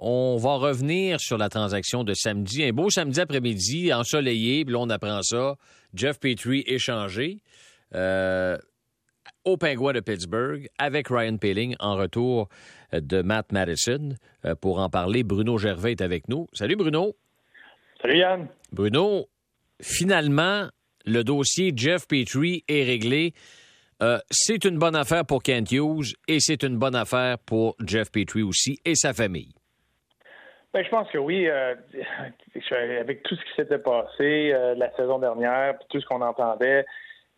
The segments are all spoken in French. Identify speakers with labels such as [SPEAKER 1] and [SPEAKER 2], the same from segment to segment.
[SPEAKER 1] on va revenir sur la transaction de samedi. Un beau samedi après-midi, ensoleillé, puis là, on apprend ça. Jeff Petrie échangé euh, au Pingouin de Pittsburgh avec Ryan Peeling en retour de Matt Madison. Euh, pour en parler, Bruno Gervais est avec nous. Salut Bruno.
[SPEAKER 2] Salut Yann.
[SPEAKER 1] Bruno, finalement, le dossier Jeff Petrie est réglé. Euh, c'est une bonne affaire pour Kent Hughes et c'est une bonne affaire pour Jeff Petrie aussi et sa famille.
[SPEAKER 2] Ben, je pense que oui. Euh, avec tout ce qui s'était passé euh, la saison dernière, puis tout ce qu'on entendait,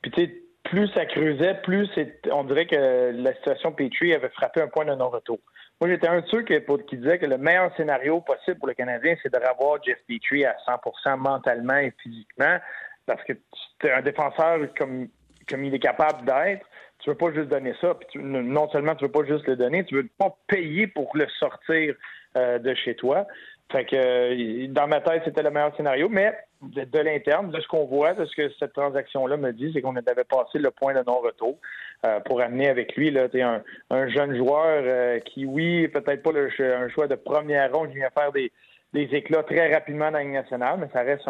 [SPEAKER 2] puis tu sais, plus ça creusait, plus on dirait que la situation Petrie avait frappé un point de non-retour. Moi, j'étais un de ceux qui, disait que le meilleur scénario possible pour le Canadien, c'est de revoir Jeff Petrie à 100% mentalement et physiquement, parce que tu es un défenseur comme comme il est capable d'être, tu veux pas juste donner ça. Puis non seulement tu veux pas juste le donner, tu veux pas payer pour le sortir euh, de chez toi. Euh, dans ma tête, c'était le meilleur scénario, mais de, l'interne, de ce qu'on voit, de ce que cette transaction-là me dit, c'est qu'on avait passé le point de non-retour euh, pour amener avec lui un, un jeune joueur qui, oui, peut-être pas un choix de première ronde, qui vient faire des, éclats très rapidement dans la nationale, mais ça reste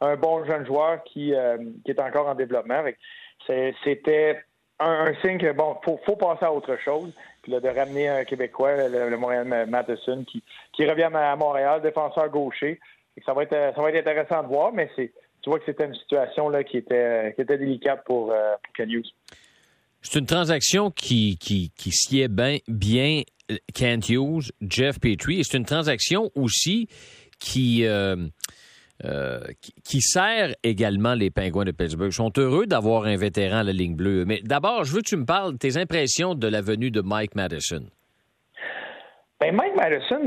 [SPEAKER 2] un, bon jeune joueur qui, qui est encore en développement. C'était un, signe que, bon, faut, faut passer à autre chose. Puis là, de ramener un Québécois, le, Montréal Matheson, qui, qui revient à Montréal, défenseur gaucher. ça va être ça va être intéressant de voir, mais c'est tu vois que c'était une situation là qui était qui était délicate pour, euh, Hughes.
[SPEAKER 1] C'est une transaction qui, qui, qui sied bien, bien Kent Hughes, Jeff Petrie, et c'est une transaction aussi qui, euh, euh, qui, sert également les Pingouins de Pittsburgh. Ils sont heureux d'avoir un vétéran à la ligne bleue. Mais d'abord, je veux que tu me parles de tes impressions de la venue de Mike Madison.
[SPEAKER 2] Ben Mike Madison,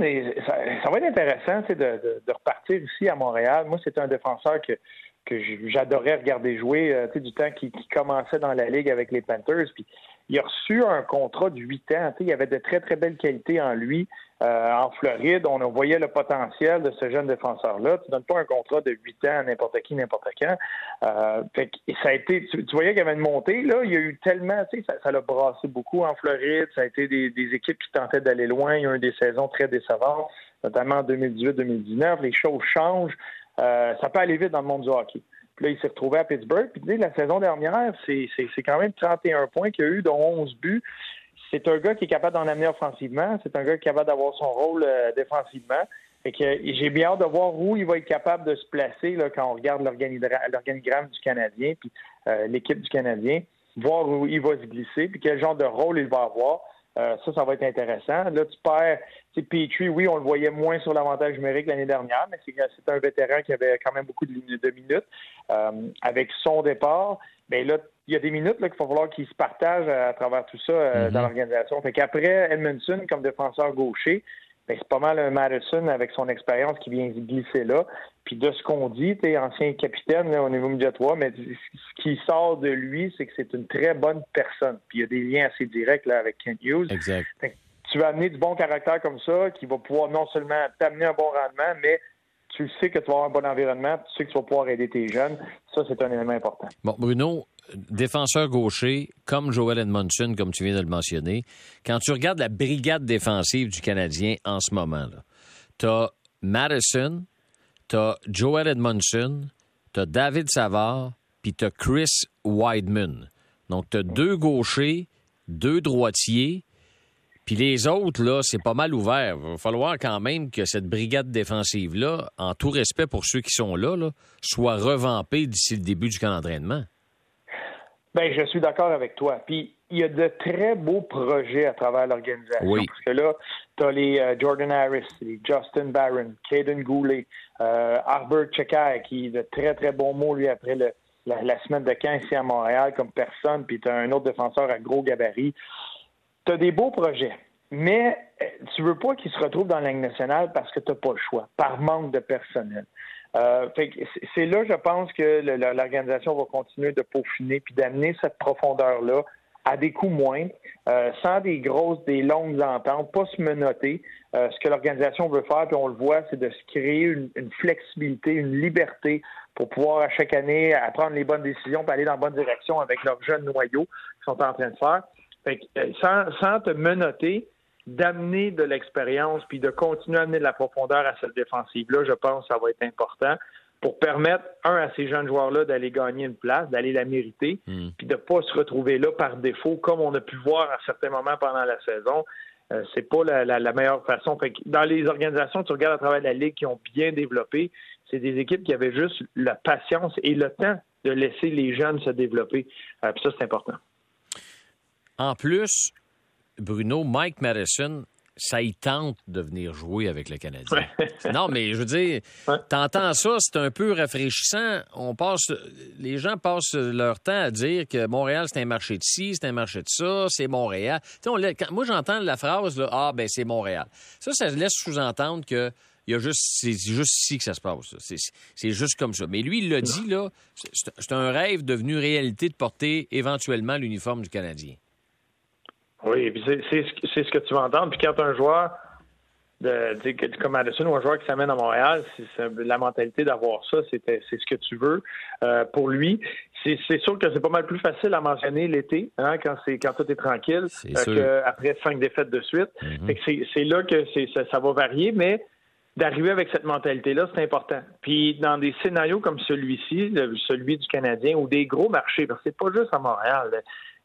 [SPEAKER 2] ça, va être intéressant de, repartir ici à Montréal. Moi, c'est un défenseur que, que j'adorais regarder jouer euh, du temps qui, commençait dans la ligue avec les Panthers. Puis il a reçu un contrat de 8 ans. Il y avait de très, très belles qualités en lui. Euh, en Floride, on voyait le potentiel de ce jeune défenseur-là. Tu donnes pas un contrat de 8 ans à n'importe qui, n'importe quand. Euh, ça a été, tu, voyais qu'il y avait une montée. Là, il y a eu tellement, tu sais, ça, l'a brassé beaucoup en Floride. Ça a été des, équipes qui tentaient d'aller loin. Il y a eu des saisons très décevantes, notamment en 2018-2019. Les choses changent. Euh, ça peut aller vite dans le monde du hockey. Puis là, il s'est retrouvé à Pittsburgh. Puis la saison dernière, c'est quand même 31 points qu'il y a eu, dont 11 buts c'est un gars qui est capable d'en amener offensivement. C'est un gars qui est capable d'avoir son rôle euh, défensivement. Et que j'ai bien hâte de voir où il va être capable de se placer là, quand on regarde l'organigramme du Canadien, puis euh, l'équipe du Canadien, voir où il va se glisser, puis quel genre de rôle il va avoir. Euh, ça, ça va être intéressant. Là, tu perds, tu Petrie, oui, on le voyait moins sur l'avantage numérique l'année dernière, mais c'est un vétéran qui avait quand même beaucoup de, de minutes. avec son départ, bien là, il y a des minutes qu'il va falloir qu'il se partage à, travers tout ça euh, dans mhm. l'organisation. Fait qu'après Edmondson comme défenseur gaucher, c'est pas mal un Madison avec son expérience qui vient glisser là. Puis de ce qu'on dit, tu ancien capitaine au niveau médiatoire, mais ce qui sort de lui, c'est que c'est une très bonne personne. Puis il y a des liens assez directs là, avec Kent Hughes.
[SPEAKER 1] Exact.
[SPEAKER 2] tu vas amener du bon caractère comme ça, qui va pouvoir non seulement t'amener un bon rendement, mais tu sais que tu vas avoir un bon environnement, tu sais que tu vas pouvoir aider tes jeunes. Ça, c'est un élément important.
[SPEAKER 1] Bon, Bruno, défenseur gaucher, comme Joel Edmondson, comme tu viens de le mentionner, quand tu regardes la brigade défensive du Canadien en ce moment, tu as Madison, tu as Joel Edmondson, tu as David Savard, puis tu as Chris Weidman. Donc, tu as deux gauchers, deux droitiers, puis les autres, là, c'est pas mal ouvert. Il va falloir quand même que cette brigade défensive-là, en tout respect pour ceux qui sont là, là soit revampée d'ici le début du camp d'entraînement.
[SPEAKER 2] Ben, je suis d'accord avec toi. Puis il y a de très beaux projets à travers l'organisation.
[SPEAKER 1] Oui.
[SPEAKER 2] Parce que là, tu as les euh, Jordan Harris, les Justin Barron, Caden Goulet, euh, Arbor Chekai, qui de très, très bons mots, lui, après la, semaine de 15 ici à Montréal, comme personne. Puis tu as un autre défenseur à gros gabarit. Tu as des beaux projets. Mais euh, tu veux pas qu'ils se retrouvent dans la Ligue nationale parce que tu n'as pas le choix, par manque de personnel. Euh, c'est là, je pense que l'organisation va continuer de peaufiner puis d'amener cette profondeur-là à des coûts moindres, euh, sans des grosses, des longues ententes, pas se menoter. Euh, ce que l'organisation veut faire, puis on le voit, c'est de se créer une, flexibilité, une liberté pour pouvoir à chaque année prendre les bonnes décisions, et aller dans la bonne direction avec leurs jeunes noyaux qu'ils sont en train de faire. sans, sans te menoter, d'amener de l'expérience puis de continuer à amener de la profondeur à cette défensive-là, je pense que ça va être important pour permettre, un, à ces jeunes joueurs-là d'aller gagner une place, d'aller la mériter, hmm. puis de ne pas se retrouver là par défaut, comme on a pu voir à certains moments pendant la saison. Euh, c'est pas la, meilleure façon. dans les organisations, tu regardes à travers la Ligue qui ont bien développé, c'est des équipes qui avaient juste la patience et le temps de laisser les jeunes se développer. Euh, puis ça, c'est important.
[SPEAKER 1] En plus, Bruno, Mike Madison, ça y tente de venir jouer avec le Canadien. non, mais je veux dire, t'entends ça, c'est un peu rafraîchissant. On passe, les gens passent leur temps à dire que Montréal, c'est un marché de ci, c'est un marché de ça, c'est Montréal. moi, j'entends la phrase, là, ah, ben, c'est Montréal. Ça, ça laisse sous-entendre que il y a juste, c'est juste ici que ça se passe. C'est juste comme ça. Mais lui, il l'a dit, là, c'est un rêve devenu réalité de porter éventuellement l'uniforme du Canadien.
[SPEAKER 2] Oui, c'est ce que tu vas entendre. Puis quand un joueur de, comme Madison ou un joueur qui s'amène à Montréal, c'est la mentalité d'avoir ça, c'est ce que tu veux euh, pour lui. C'est sûr que c'est pas mal plus facile à mentionner l'été, hein, quand c'est quand tout est tranquille, euh, qu'après cinq défaites de suite. Mm-hmm. C'est là que ça, ça, va varier, mais d'arriver avec cette mentalité-là, c'est important. Puis dans des scénarios comme celui-ci, celui du Canadien, ou des gros marchés, parce que c'est pas juste à Montréal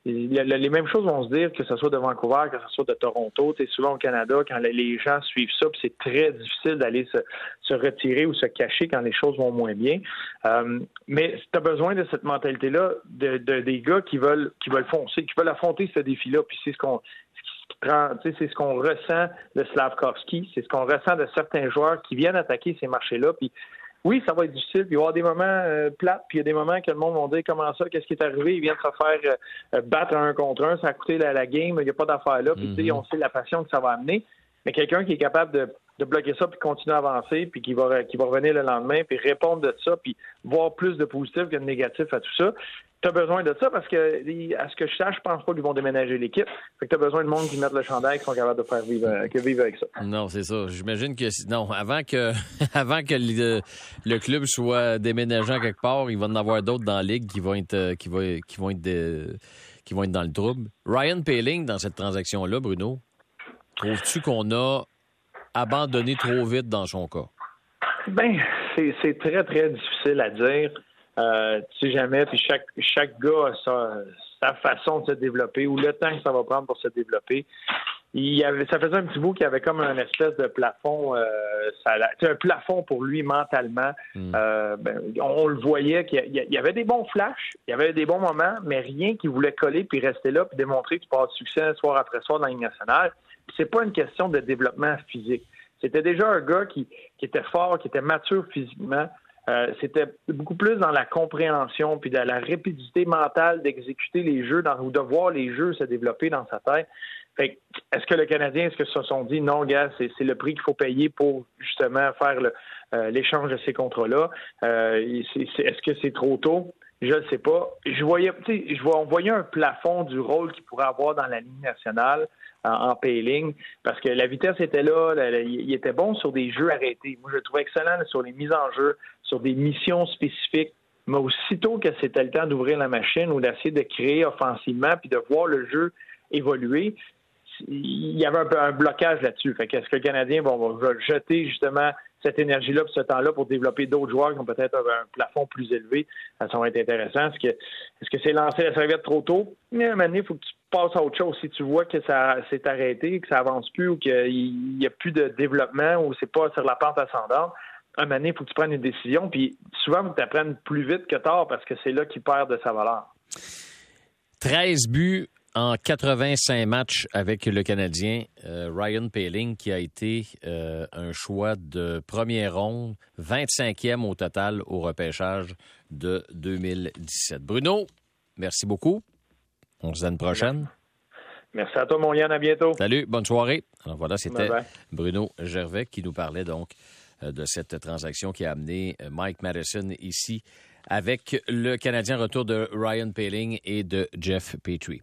[SPEAKER 2] les mêmes choses vont se dire que ce soit de Vancouver, que ce soit de Toronto. C'est souvent au Canada, quand les gens suivent ça, c'est très difficile d'aller se, retirer ou se cacher quand les choses vont moins bien. Euh, mais tu as besoin de cette mentalité-là, de, des gars qui veulent qui veulent foncer, qui veulent affronter ce défi-là. Puis c'est ce qu'on c'est ce qu'on ressent de Slavkovski, c'est ce qu'on ressent de certains joueurs qui viennent attaquer ces marchés-là. Puis oui, ça va être difficile. il va y avoir des moments euh, plates, puis il y a des moments que le monde va dire comment ça, qu'est-ce qui est arrivé, ils viennent se faire euh, battre un contre un, ça a coûté la, game, il n'y a pas d'affaire là, puis mm-hmm. on sait la passion que ça va amener. Mais quelqu'un qui est capable de, bloquer ça, puis continuer à avancer, puis qui va, qui va revenir le lendemain, puis répondre de ça, puis voir plus de positif que de négatif à tout ça, tu as besoin de ça parce que, à ce que je sache, je pense pas qu'ils vont déménager l'équipe. Fait que tu as besoin de monde qui mettent le chandail qui sont capables de faire vivre, avec ça.
[SPEAKER 1] Non, c'est ça. J'imagine que, non, avant que, avant que le, club soit déménageant quelque part, il va en avoir d'autres dans la ligue qui vont être, qui vont, qui vont être, qui vont être dans le trouble. Ryan Paling, dans cette transaction-là, Bruno, trouves-tu qu'on a abandonné trop vite dans son cas?
[SPEAKER 2] Ben, c'est très, très difficile à dire. Euh, tu sais jamais, puis chaque, chaque gars a sa, sa, façon de se développer ou le temps que ça va prendre pour se développer. Il y avait, ça faisait un petit bout qu'il y avait comme un espèce de plafond, euh, ça, un plafond pour lui mentalement. Hmm. Euh, ben, on, le voyait qu'il y, avait des bons flashs, il y avait des bons moments, mais rien qui voulait coller puis rester là puis démontrer que tu pas de succès soir après soir dans la Ligue nationale. C'est pas une question de développement physique. C'était déjà un gars qui, qui était fort, qui était mature physiquement, euh, c'était beaucoup plus dans la compréhension puis dans la rapidité mentale d'exécuter les jeux dans, ou de voir les jeux se développer dans sa tête. Fait est-ce que le Canadien, est-ce que se sont dit non, gars, c'est, le prix qu'il faut payer pour justement faire euh, l'échange de ces contrats-là? Euh, est-ce que c'est trop tôt? Je ne sais pas. Je voyais, je vois, on voyait un plafond du rôle qu'il pourrait avoir dans la ligne nationale en, payling parce que la vitesse était là, il était bon sur des jeux arrêtés. Moi, je le trouvais excellent sur les mises en jeu, sur des missions spécifiques. Mais aussitôt que c'était le temps d'ouvrir la machine ou d'essayer de créer offensivement puis de voir le jeu évoluer, il y avait un, peu un blocage là-dessus. Fait qu'est-ce que le Canadien va, jeter justement cette énergie-là, ce temps-là pour développer d'autres joueurs qui ont peut-être un, plafond plus élevé. Ça va être intéressant. Est-ce que c'est lancé la serviette trop tôt? Mais à un moment il faut que tu passes à autre chose. Si tu vois que ça s'est arrêté, que ça avance plus ou qu'il n'y a plus de développement ou c'est pas sur la pente ascendante, à un moment il faut que tu prennes une décision. Puis souvent, tu apprennes plus vite que tard parce que c'est là qu'il perd de sa valeur.
[SPEAKER 1] 13 buts en 85 matchs avec le Canadien, euh, Ryan Paling, qui a été euh, un choix de première ronde, 25e au total au repêchage de 2017. Bruno, merci beaucoup. On se voit une prochaine.
[SPEAKER 2] Merci à toi, mon Yann. À bientôt.
[SPEAKER 1] Salut, bonne soirée. Alors voilà, c'était Bruno Gervais qui nous parlait donc euh, de cette transaction qui a amené Mike Madison ici avec le Canadien retour de Ryan Paling et de Jeff Petrie.